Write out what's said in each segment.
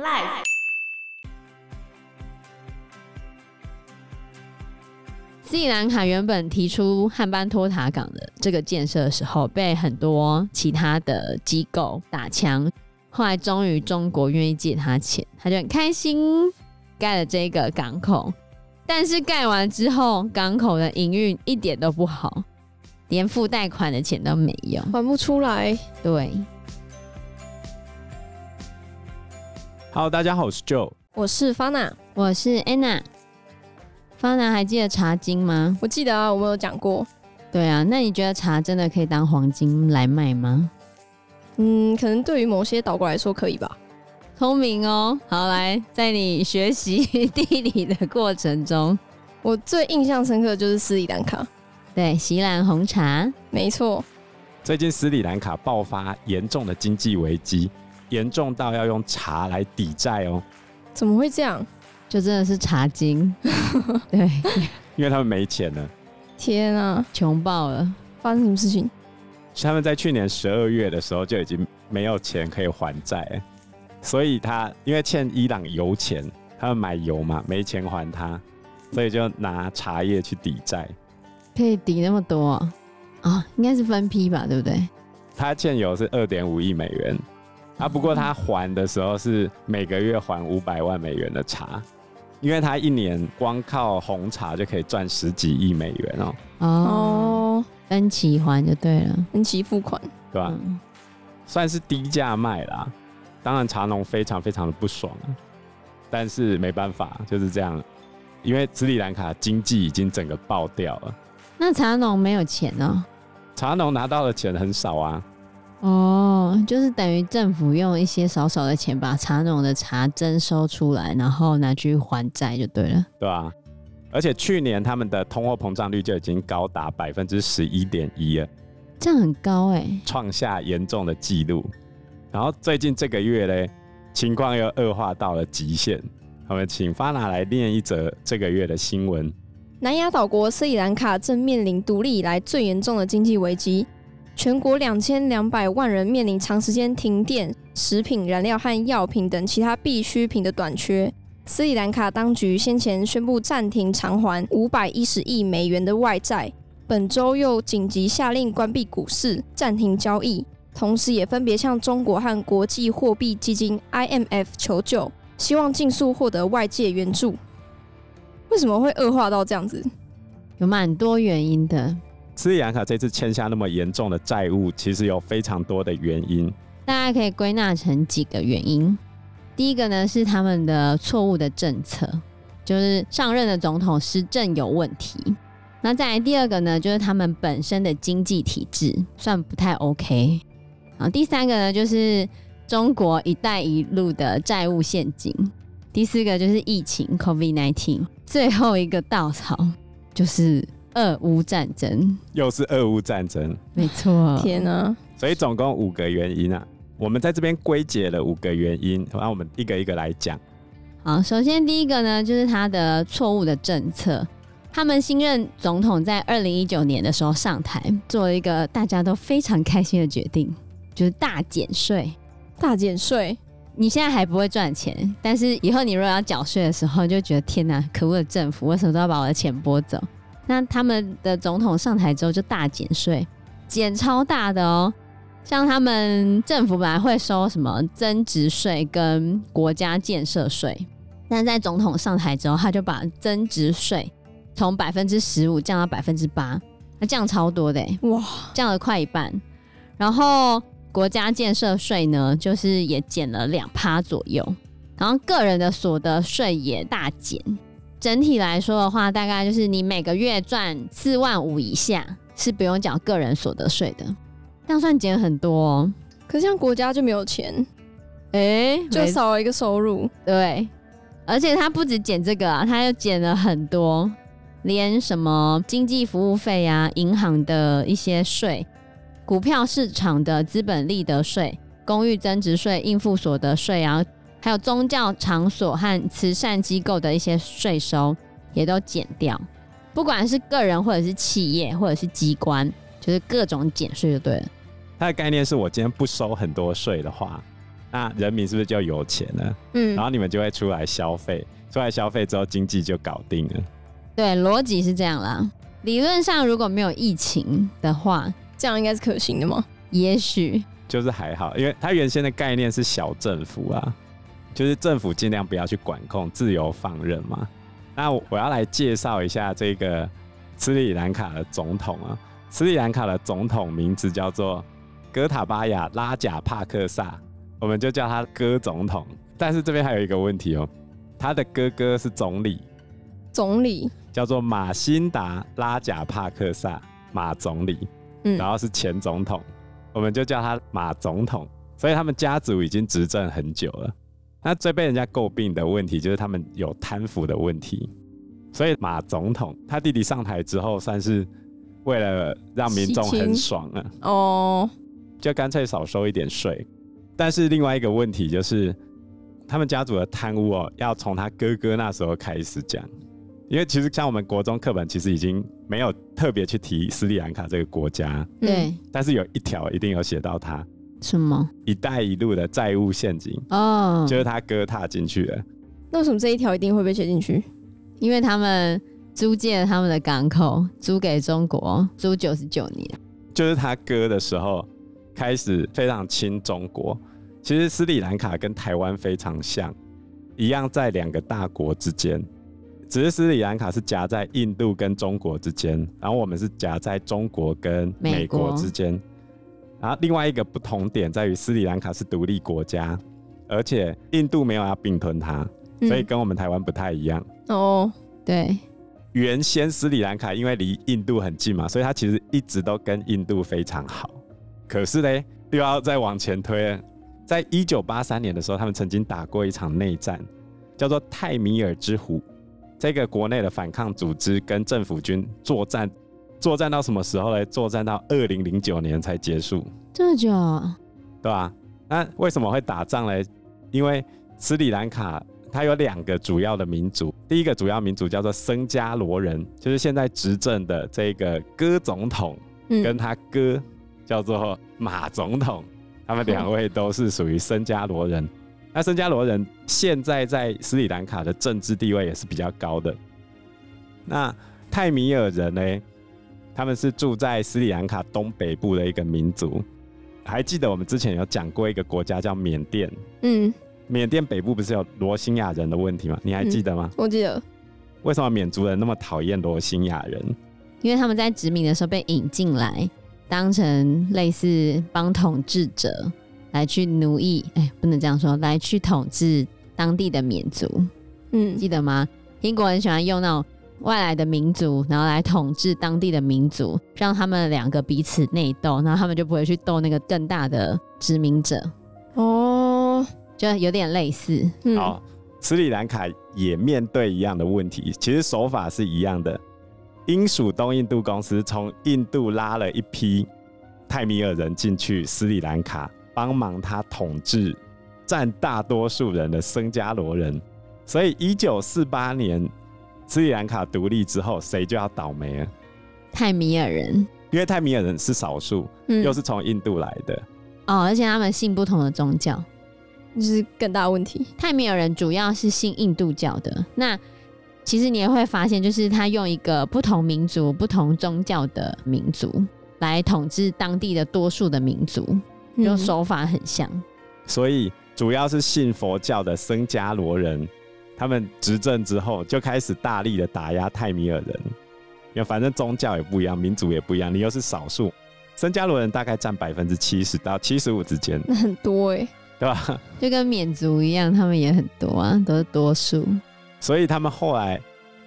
Life。斯里兰卡原本提出汉班托塔港的这个建设的时候，被很多其他的机构打枪。后来终于中国愿意借他钱，他就很开心盖了这个港口。但是盖完之后，港口的营运一点都不好，连付贷款的钱都没有，还不出来。对。Hello，大家好，我是 Joe，我是 Fana，我是 Anna。Fana 还记得茶经吗？我记得啊，我们有讲过。对啊，那你觉得茶真的可以当黄金来卖吗？嗯，可能对于某些岛国来说可以吧。聪明哦，好，来，在你学习地理的过程中，我最印象深刻的就是斯里兰卡。对，锡兰红茶，没错。最近斯里兰卡爆发严重的经济危机，严重到要用茶来抵债哦。怎么会这样？就真的是茶金。对，因为他们没钱了。天啊，穷爆了！发生什么事情？他们在去年十二月的时候就已经没有钱可以还债，所以他因为欠伊朗油钱，他们买油嘛，没钱还他，所以就拿茶叶去抵债。可以抵那么多啊？哦，应该是分批吧，对不对？他欠油是二点五亿美元，啊，不过他还的时候是每个月还五百万美元的茶，因为他一年光靠红茶就可以赚十几亿美元哦。哦。分期还就对了，分期付款，对吧、啊？嗯、算是低价卖啦。当然茶农非常非常的不爽，但是没办法，就是这样。因为斯里兰卡经济已经整个爆掉了。那茶农没有钱呢、喔？茶农拿到的钱很少啊。哦，就是等于政府用一些少少的钱把茶农的茶征收出来，然后拿去还债就对了，对、啊？而且去年他们的通货膨胀率就已经高达百分之十一点一了，这样很高哎、欸，创下严重的纪录。然后最近这个月嘞，情况又恶化到了极限。我们请 Fana 来念一则这个月的新闻：南亚岛国斯里兰卡正面临独立以来最严重的经济危机，全国两千两百万人面临长时间停电、食品、燃料和药品等其他必需品的短缺。斯里兰卡当局先前宣布暂停偿还五百一十亿美元的外债，本周又紧急下令关闭股市、暂停交易，同时也分别向中国和国际货币基金 （IMF） 求救，希望尽速获得外界援助。为什么会恶化到这样子？有蛮多原因的。斯里兰卡这次欠下那么严重的债务，其实有非常多的原因，大家可以归纳成几个原因。第一个呢是他们的错误的政策，就是上任的总统施政有问题。那再来第二个呢，就是他们本身的经济体制算不太 OK。然后第三个呢，就是中国“一带一路”的债务陷阱。第四个就是疫情 （COVID-19）。最后一个稻草就是俄乌战争，又是俄乌战争，没错。天哪！所以总共五个原因啊。我们在这边归结了五个原因，然后我们一个一个来讲。好，首先第一个呢，就是他的错误的政策。他们新任总统在二零一九年的时候上台，做了一个大家都非常开心的决定，就是大减税。大减税，你现在还不会赚钱，但是以后你如果要缴税的时候，就觉得天哪，可恶的政府为什么都要把我的钱拨走？那他们的总统上台之后就大减税，减超大的哦。像他们政府本来会收什么增值税跟国家建设税，但在总统上台之后，他就把增值税从百分之十五降到百分之八，那降超多的哇，降了快一半。然后国家建设税呢，就是也减了两趴左右，然后个人的所得税也大减。整体来说的话，大概就是你每个月赚四万五以下是不用缴个人所得税的。这样算减很多哦，可是像国家就没有钱，哎、欸，就少了一个收入。对，而且他不止减这个啊，他又减了很多，连什么经济服务费啊、银行的一些税、股票市场的资本利得税、公寓增值税、应付所得税啊，还有宗教场所和慈善机构的一些税收也都减掉，不管是个人或者是企业或者是机关，就是各种减税就对了。它的概念是我今天不收很多税的话，那人民是不是就有钱了？嗯，然后你们就会出来消费，出来消费之后经济就搞定了。对，逻辑是这样啦。理论上如果没有疫情的话，这样应该是可行的吗？也许就是还好，因为它原先的概念是小政府啊，就是政府尽量不要去管控，自由放任嘛。那我要来介绍一下这个斯里兰卡的总统啊，斯里兰卡的总统名字叫做哥塔巴亚拉贾帕克萨，我们就叫他哥总统。但是这边还有一个问题哦，他的哥哥是总理，总理叫做马辛达拉贾帕克萨，马总理，嗯，然后是前总统，我们就叫他马总统。所以他们家族已经执政很久了。那最被人家诟病的问题就是他们有贪腐的问题。所以马总统他弟弟上台之后，算是为了让民众很爽啊，哦。就干脆少收一点税，但是另外一个问题就是，他们家族的贪污哦，要从他哥哥那时候开始讲，因为其实像我们国中课本其实已经没有特别去提斯里兰卡这个国家，对，但是有一条一定有写到他什么“一带一路”的债务陷阱哦，就是他哥踏进去的。那为什么这一条一定会被写进去？因为他们租借了他们的港口，租给中国，租九十九年，就是他哥的时候。开始非常亲中国，其实斯里兰卡跟台湾非常像，一样在两个大国之间，只是斯里兰卡是夹在印度跟中国之间，然后我们是夹在中国跟美国之间。然后另外一个不同点在于斯里兰卡是独立国家，而且印度没有要并吞它，所以跟我们台湾不太一样。哦，对，原先斯里兰卡因为离印度很近嘛，所以它其实一直都跟印度非常好。可是呢，又要再往前推了。在一九八三年的时候，他们曾经打过一场内战，叫做泰米尔之虎。这个国内的反抗组织跟政府军作战，作战到什么时候呢？作战到二零零九年才结束。这么久啊？对吧？那为什么会打仗呢？因为斯里兰卡它有两个主要的民族，第一个主要民族叫做僧伽罗人，就是现在执政的这个哥总统跟他哥。嗯叫做马总统，他们两位都是属于僧伽罗人。那僧伽罗人现在在斯里兰卡的政治地位也是比较高的。那泰米尔人呢？他们是住在斯里兰卡东北部的一个民族。还记得我们之前有讲过一个国家叫缅甸？嗯，缅甸北部不是有罗兴亚人的问题吗？你还记得吗？嗯，我记得。为什么缅族人那么讨厌罗兴亚人？因为他们在殖民的时候被引进来。当成类似帮统治者来去奴役，哎、欸，不能这样说，来去统治当地的缅族，嗯，记得吗？英国人喜欢用那种外来的民族，然后来统治当地的民族，让他们两个彼此内斗，然后他们就不会去斗那个更大的殖民者。哦，就有点类似。嗯、好，斯里兰卡也面对一样的问题，其实手法是一样的。英属东印度公司从印度拉了一批泰米尔人进去斯里兰卡，帮忙他统治占大多数人的僧伽罗人。所以，一九四八年斯里兰卡独立之后，谁就要倒霉了？泰米尔人，因为泰米尔人是少数，嗯、又是从印度来的。哦，而且他们信不同的宗教，就是更大问题。泰米尔人主要是信印度教的。那其实你也会发现，就是他用一个不同民族、不同宗教的民族来统治当地的多数的民族，就手法很像。嗯、所以主要是信佛教的僧伽罗人，他们执政之后就开始大力的打压泰米尔人。因为反正宗教也不一样，民族也不一样，你又是少数，僧伽罗人大概占百分之七十到七十五之间，那 很多哎、欸，对吧？就跟缅族一样，他们也很多啊，都是多数。所以他们后来，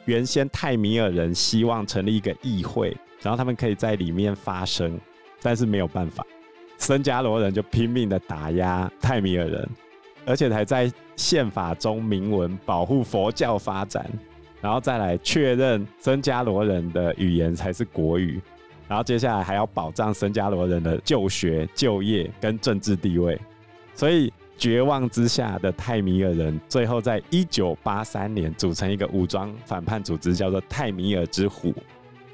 原先泰米尔人希望成立一个议会，然后他们可以在里面发声，但是没有办法，僧伽罗人就拼命的打压泰米尔人，而且还在宪法中明文保护佛教发展，然后再来确认僧伽罗人的语言才是国语，然后接下来还要保障僧伽罗人的就学、就业跟政治地位，所以。绝望之下的泰米尔人，最后在一九八三年组成一个武装反叛组织，叫做泰米尔之虎，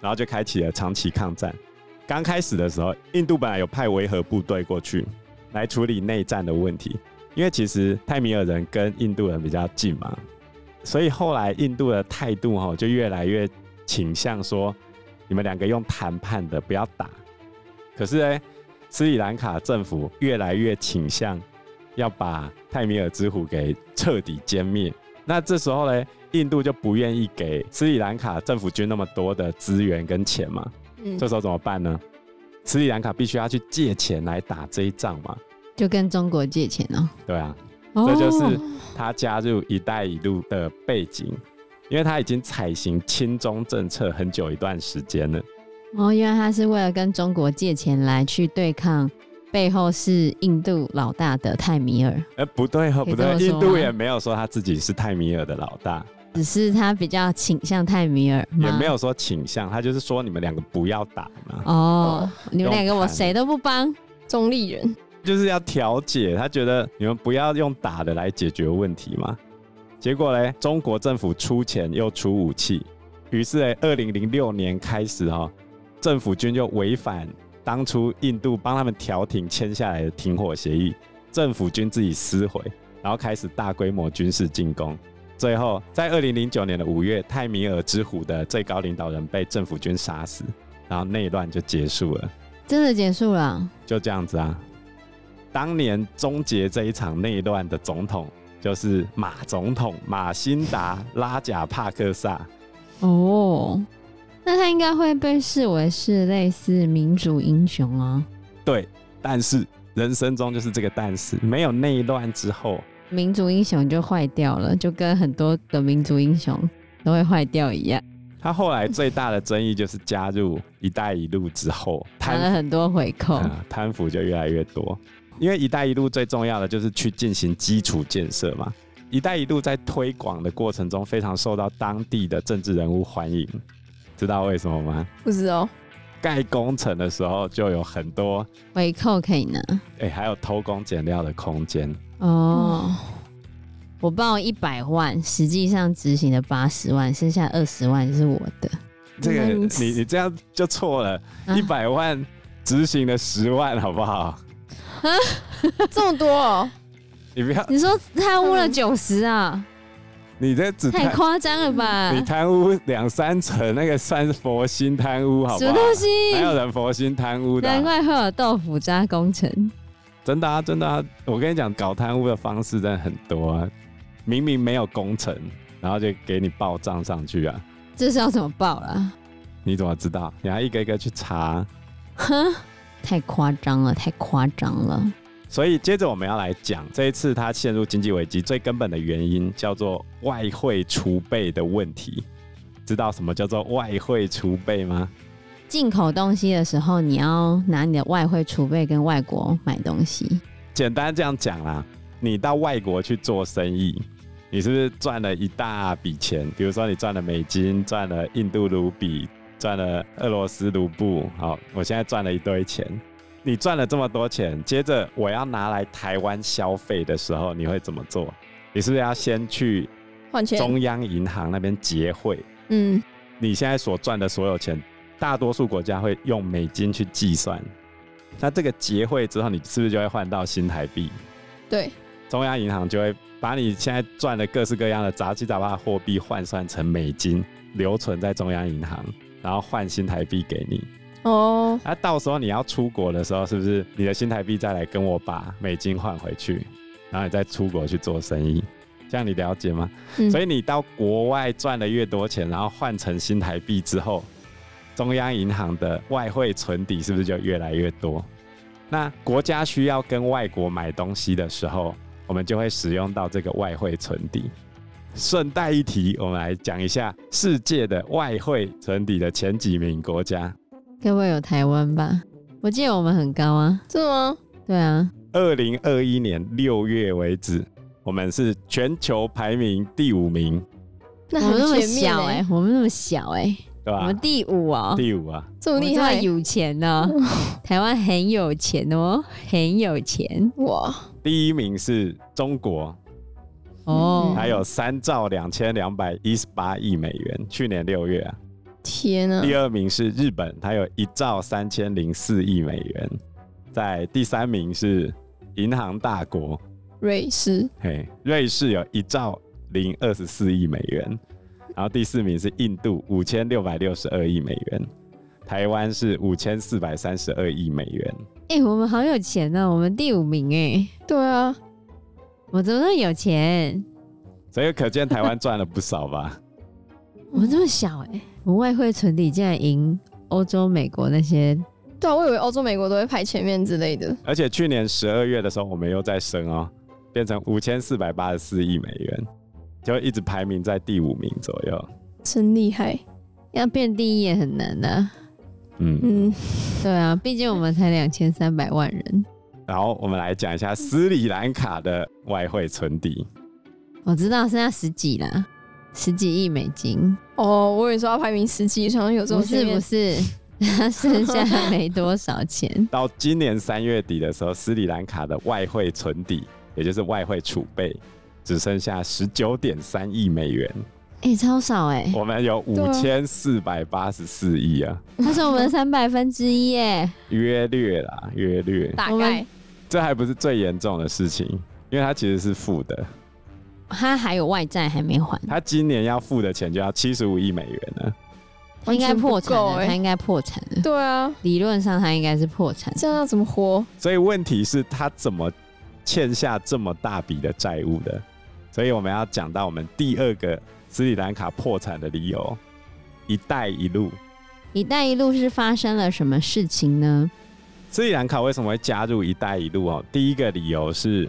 然后就开启了长期抗战。刚开始的时候，印度本来有派维和部队过去来处理内战的问题，因为其实泰米尔人跟印度人比较近嘛，所以后来印度的态度哈就越来越倾向说，你们两个用谈判的，不要打。可是呢，斯里兰卡政府越来越倾向要把泰米尔之虎给彻底歼灭。那这时候呢，印度就不愿意给斯里兰卡政府军那么多的资源跟钱嘛。嗯，这时候怎么办呢？斯里兰卡必须要去借钱来打这一仗嘛。就跟中国借钱哦。对啊，这就是他加入“一带一路”的背景，因为他已经采行亲中政策很久一段时间了。哦，原来他是为了跟中国借钱来去对抗。背后是印度老大的泰米尔，哎、欸，不对哦，不对，印度也没有说他自己是泰米尔的老大，只是他比较倾向泰米尔，也没有说倾向，他就是说你们两个不要打嘛。哦，你们两个我谁都不帮，中立人就是要调解，他觉得你们不要用打的来解决问题嘛。结果嘞，中国政府出钱又出武器，于是哎，二零零六年开始哈，政府军就违反。当初印度帮他们调停签下来的停火协议，政府军自己撕毁，然后开始大规模军事进攻。最后，在二零零九年的五月，泰米尔之虎的最高领导人被政府军杀死，然后内乱就结束了。真的结束了？就这样子啊。当年终结这一场内乱的总统就是马总统马辛达拉贾帕克萨。哦。那他应该会被视为是类似民族英雄啊？对，但是人生中就是这个但是，没有内乱之后，民族英雄就坏掉了，就跟很多的民族英雄都会坏掉一样。他后来最大的争议就是加入“一带一路”之后，谈了很多回扣，嗯，贪腐就越来越多。因为“一带一路”最重要的就是去进行基础建设嘛，“一带一路”在推广的过程中非常受到当地的政治人物欢迎。知道为什么吗？不知道。盖工程的时候就有很多回扣可以拿，哎、欸，还有偷工减料的空间。哦，我报一百万，实际上执行的八十万，剩下二十万是我的。这个你你这样就错了，一百万执行了十万，好不好？啊，这么多哦？你不要，你说贪污了九十啊？你这只太夸张了吧？你贪污两三成，那个算是佛心贪污，好不好？什么东西？哪有人佛心贪污的？难怪会有豆腐渣工程。真的啊，真的啊！我跟你讲，搞贪污的方式真的很多啊。明明没有工程，然后就给你报账上去啊。这是要怎么报啦？你怎么知道？你还一个一个去查？哼，太夸张了，太夸张了。所以接着我们要来讲这一次它陷入经济危机最根本的原因，叫做外汇储备的问题。知道什么叫做外汇储备吗？进口东西的时候，你要拿你的外汇储备跟外国买东西。简单这样讲啦，你到外国去做生意，你是不是赚了一大笔钱？比如说你赚了美金，赚了印度卢比，赚了俄罗斯卢布。好，我现在赚了一堆钱。你赚了这么多钱，接着我要拿来台湾消费的时候，你会怎么做？你是不是要先去换钱？中央银行那边结汇。嗯，你现在所赚的所有钱，大多数国家会用美金去计算。那这个结汇之后，你是不是就会换到新台币？对，中央银行就会把你现在赚的各式各样的杂七杂八的货币换算成美金，留存在中央银行，然后换新台币给你。哦，那、啊、到时候你要出国的时候，是不是你的新台币再来跟我把美金换回去，然后你再出国去做生意？这样你了解吗？嗯、所以你到国外赚了越多钱，然后换成新台币之后，中央银行的外汇存底是不是就越来越多？那国家需要跟外国买东西的时候，我们就会使用到这个外汇存底。顺带一提，我们来讲一下世界的外汇存底的前几名国家。该不会有台湾吧？我记得我们很高啊，是吗？对啊，二零二一年六月为止，我们是全球排名第五名。那我们那么小哎、欸，我们那么小哎、欸，对吧？我们第五啊，第五啊，这么厉害，有钱呢？台湾很有钱哦，很有钱哇！第一名是中国哦，还有三兆两千两百一十八亿美元，去年六月啊。天啊！第二名是日本，它有一兆三千零四亿美元。在第三名是银行大国瑞士，嘿，瑞士有一兆零二十四亿美元，然后第四名是印度五千六百六十二亿美元，台湾是五千四百三十二亿美元。哎、欸，我们好有钱呢、喔，我们第五名哎、欸。对啊，我怎么那么有钱？所以可见台湾赚了不少吧？我这么小哎、欸，我外汇存底竟然赢欧洲、美国那些。对啊，我以为欧洲、美国都会排前面之类的。而且去年十二月的时候，我们又在升哦、喔，变成五千四百八十四亿美元，就一直排名在第五名左右。真厉害，要变第一也很难呐、啊。嗯嗯，对啊，毕竟我们才两千三百万人。然后我们来讲一下斯里兰卡的外汇存底。我知道剩下十几啦，十几亿美金。哦，我以为说要排名十几，好像有这种。不是不是。剩下没多少钱。到今年三月底的时候，斯里兰卡的外汇存底，也就是外汇储备，只剩下十九点三亿美元。哎、欸，超少哎、欸！我们有五千四百八十四亿啊，它是我们的三百分之一耶，约略啦，约略。大概。这还不是最严重的事情，因为他其实是负的。他还有外债还没还。他今年要付的钱就要七十五亿美元了。应该破产了，他应该破产了。对啊，理论上他应该是破产。这样要怎么活？所以问题是，他怎么欠下这么大笔的债务的？所以我们要讲到我们第二个斯里兰卡破产的理由——一带一路。一带一路是发生了什么事情呢？斯里兰卡为什么会加入一带一路？哦，第一个理由是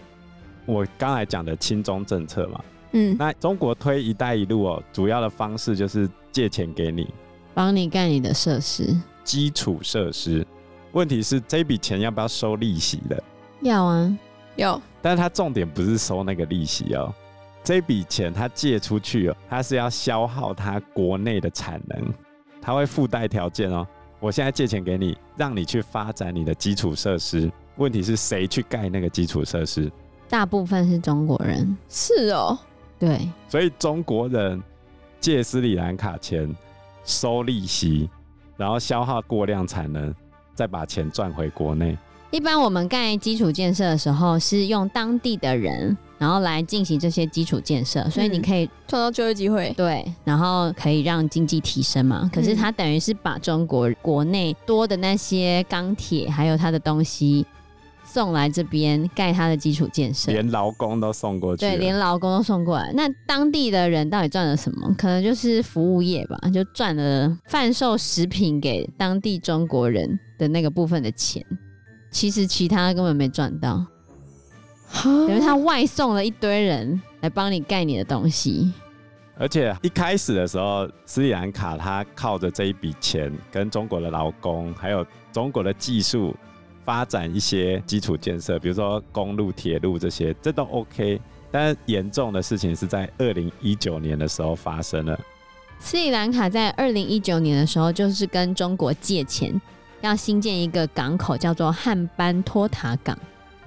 我刚才讲的亲中政策嘛。嗯，那中国推一带一路哦，主要的方式就是借钱给你。帮你盖你的设施，基础设施。问题是这笔钱要不要收利息的？要啊，有。但是它重点不是收那个利息哦，这笔钱它借出去哦，它是要消耗它国内的产能，它会附带条件哦。我现在借钱给你，让你去发展你的基础设施。问题是谁去盖那个基础设施？大部分是中国人。是哦，对。所以中国人借斯里兰卡钱。收利息，然后消耗过量产能，再把钱赚回国内。一般我们盖基础建设的时候，是用当地的人，然后来进行这些基础建设，所以你可以创造就业机会。对，然后可以让经济提升嘛。可是它等于是把中国国内多的那些钢铁，还有它的东西。送来这边盖它的基础建设，连劳工都送过去。对，连劳工都送过来。那当地的人到底赚了什么？可能就是服务业吧，就赚了贩售食品给当地中国人的那个部分的钱。其实其他根本没赚到，等于他外送了一堆人来帮你盖你的东西。而且一开始的时候，斯里兰卡他靠着这一笔钱，跟中国的劳工还有中国的技术。发展一些基础建设，比如说公路、铁路这些，这都 OK。但严重的事情是在二零一九年的时候发生了。斯里兰卡在二零一九年的时候，就是跟中国借钱，要新建一个港口，叫做汉班托塔港。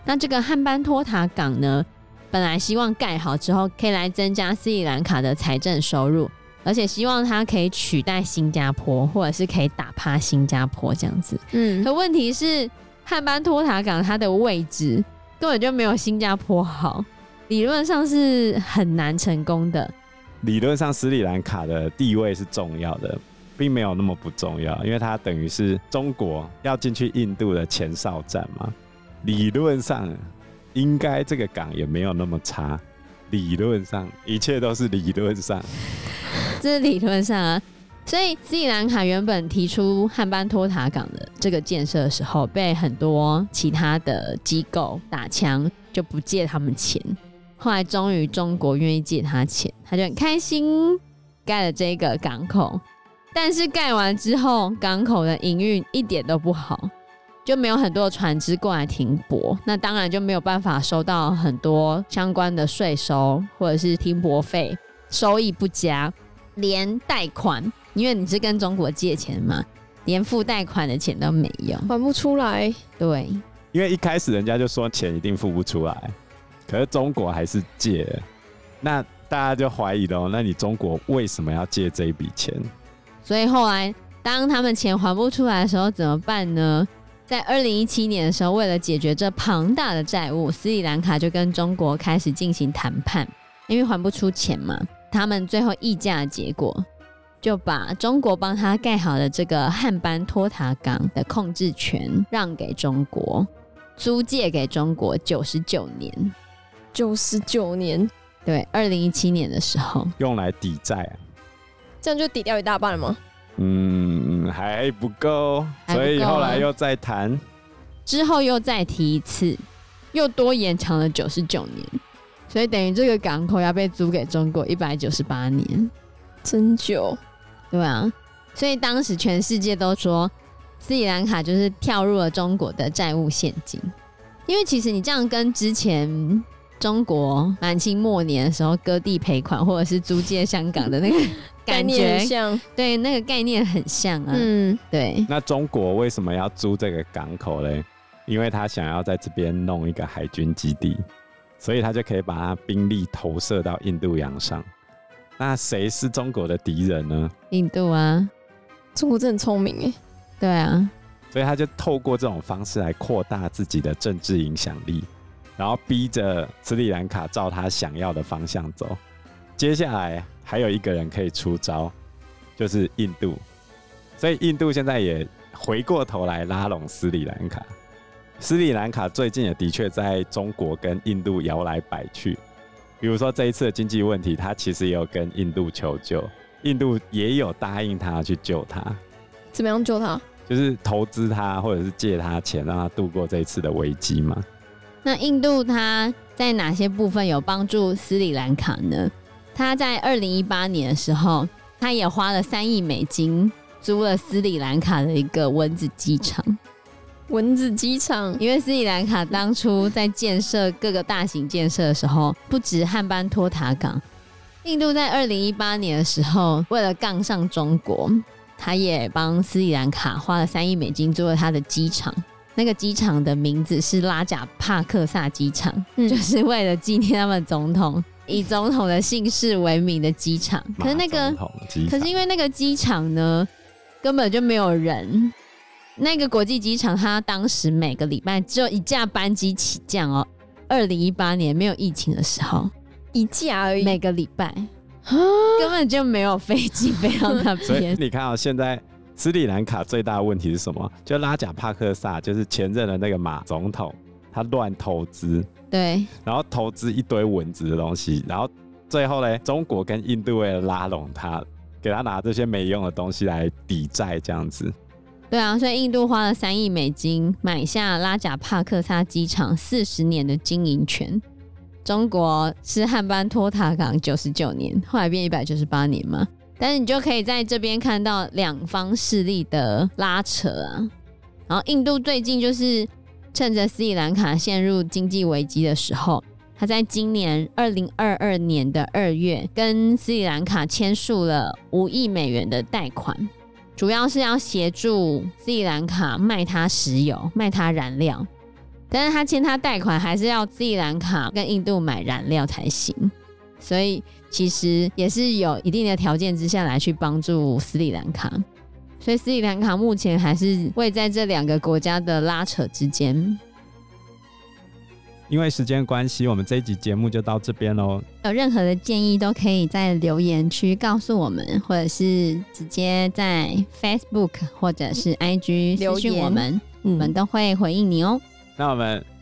那这个汉班托塔港呢，本来希望盖好之后，可以来增加斯里兰卡的财政收入，而且希望它可以取代新加坡，或者是可以打趴新加坡这样子。嗯，可问题是。汉班托塔港它的位置根本就没有新加坡好，理论上是很难成功的。理论上斯里兰卡的地位是重要的，并没有那么不重要，因为它等于是中国要进去印度的前哨站嘛。理论上应该这个港也没有那么差，理论上一切都是理论上，这是理论上啊。所以斯里兰卡原本提出汉班托塔港的这个建设的时候，被很多其他的机构打枪，就不借他们钱。后来终于中国愿意借他钱，他就很开心盖了这个港口。但是盖完之后，港口的营运一点都不好，就没有很多的船只过来停泊，那当然就没有办法收到很多相关的税收或者是停泊费，收益不佳，连贷款。因为你是跟中国借钱嘛，连付贷款的钱都没有，还不出来。对，因为一开始人家就说钱一定付不出来，可是中国还是借了，那大家就怀疑了，那你中国为什么要借这一笔钱？所以后来当他们钱还不出来的时候怎么办呢？在二零一七年的时候，为了解决这庞大的债务，斯里兰卡就跟中国开始进行谈判，因为还不出钱嘛。他们最后议价的结果，就把中国帮他盖好的这个汉班托塔港的控制权让给中国，租借给中国九十九年。九十九年，对，二零一七年的时候用来抵债啊，这样就抵掉一大半了吗？嗯，还不够，所以后来又再谈，之后又再提一次，又多延长了九十九年，所以等于这个港口要被租给中国一百九十八年，真久，对啊，所以当时全世界都说斯里兰卡就是跳入了中国的债务陷阱，因为其实你这样跟之前。中国满清末年的时候割地赔款，或者是租借香港的那个 感觉像，对，那个概念很像啊。嗯，对。那中国为什么要租这个港口嘞？因为他想要在这边弄一个海军基地，所以他就可以把他兵力投射到印度洋上。那谁是中国的敌人呢？印度啊，中国真的很聪明哎。对啊，所以他就透过这种方式来扩大自己的政治影响力。然后逼着斯里兰卡照他想要的方向走。接下来还有一个人可以出招，就是印度。所以印度现在也回过头来拉拢斯里兰卡。斯里兰卡最近也的确在中国跟印度摇来摆去。比如说这一次的经济问题，他其实也有跟印度求救，印度也有答应他去救他。怎么样救他？就是投资他，或者是借他钱，让他度过这一次的危机嘛。那印度它在哪些部分有帮助斯里兰卡呢？他在二零一八年的时候，他也花了三亿美金租了斯里兰卡的一个蚊子机场。蚊子机场，因为斯里兰卡当初在建设各个大型建设的时候，不止汉班托塔港，印度在二零一八年的时候，为了杠上中国，他也帮斯里兰卡花了三亿美金租了他的机场。那个机场的名字是拉贾帕克萨机场，嗯，就是为了纪念他们总统以总统的姓氏为名的机场。可是那个，可是因为那个机场呢，根本就没有人。那个国际机场，它当时每个礼拜只有一架班机起降哦。二零一八年没有疫情的时候，一架而已，每个礼拜根本就没有飞机飞到那边。所以你看啊，现在。斯里兰卡最大的问题是什么？就拉贾帕克萨，就是前任的那个马总统，他乱投资，对，然后投资一堆蚊子的东西，然后最后呢，中国跟印度为了拉拢他，给他拿这些没用的东西来抵债，这样子。对啊，所以印度花了三亿美金买下拉贾帕克萨机场四十年的经营权，中国是汉班托塔港九十九年，后来变一百九十八年嘛。但是你就可以在这边看到两方势力的拉扯啊。然后印度最近就是趁着斯里兰卡陷入经济危机的时候，他在今年二零二二年的二月跟斯里兰卡签署了五亿美元的贷款，主要是要协助斯里兰卡卖他石油、卖他燃料。但是他签他贷款还是要斯里兰卡跟印度买燃料才行，所以。其实也是有一定的条件之下来去帮助斯里兰卡，所以斯里兰卡目前还是位在这两个国家的拉扯之间。因为时间关系，我们这一集节目就到这边喽。有任何的建议都可以在留言区告诉我们，或者是直接在 Facebook 或者是 IG 私讯我们，我们都会回应你哦。那我们。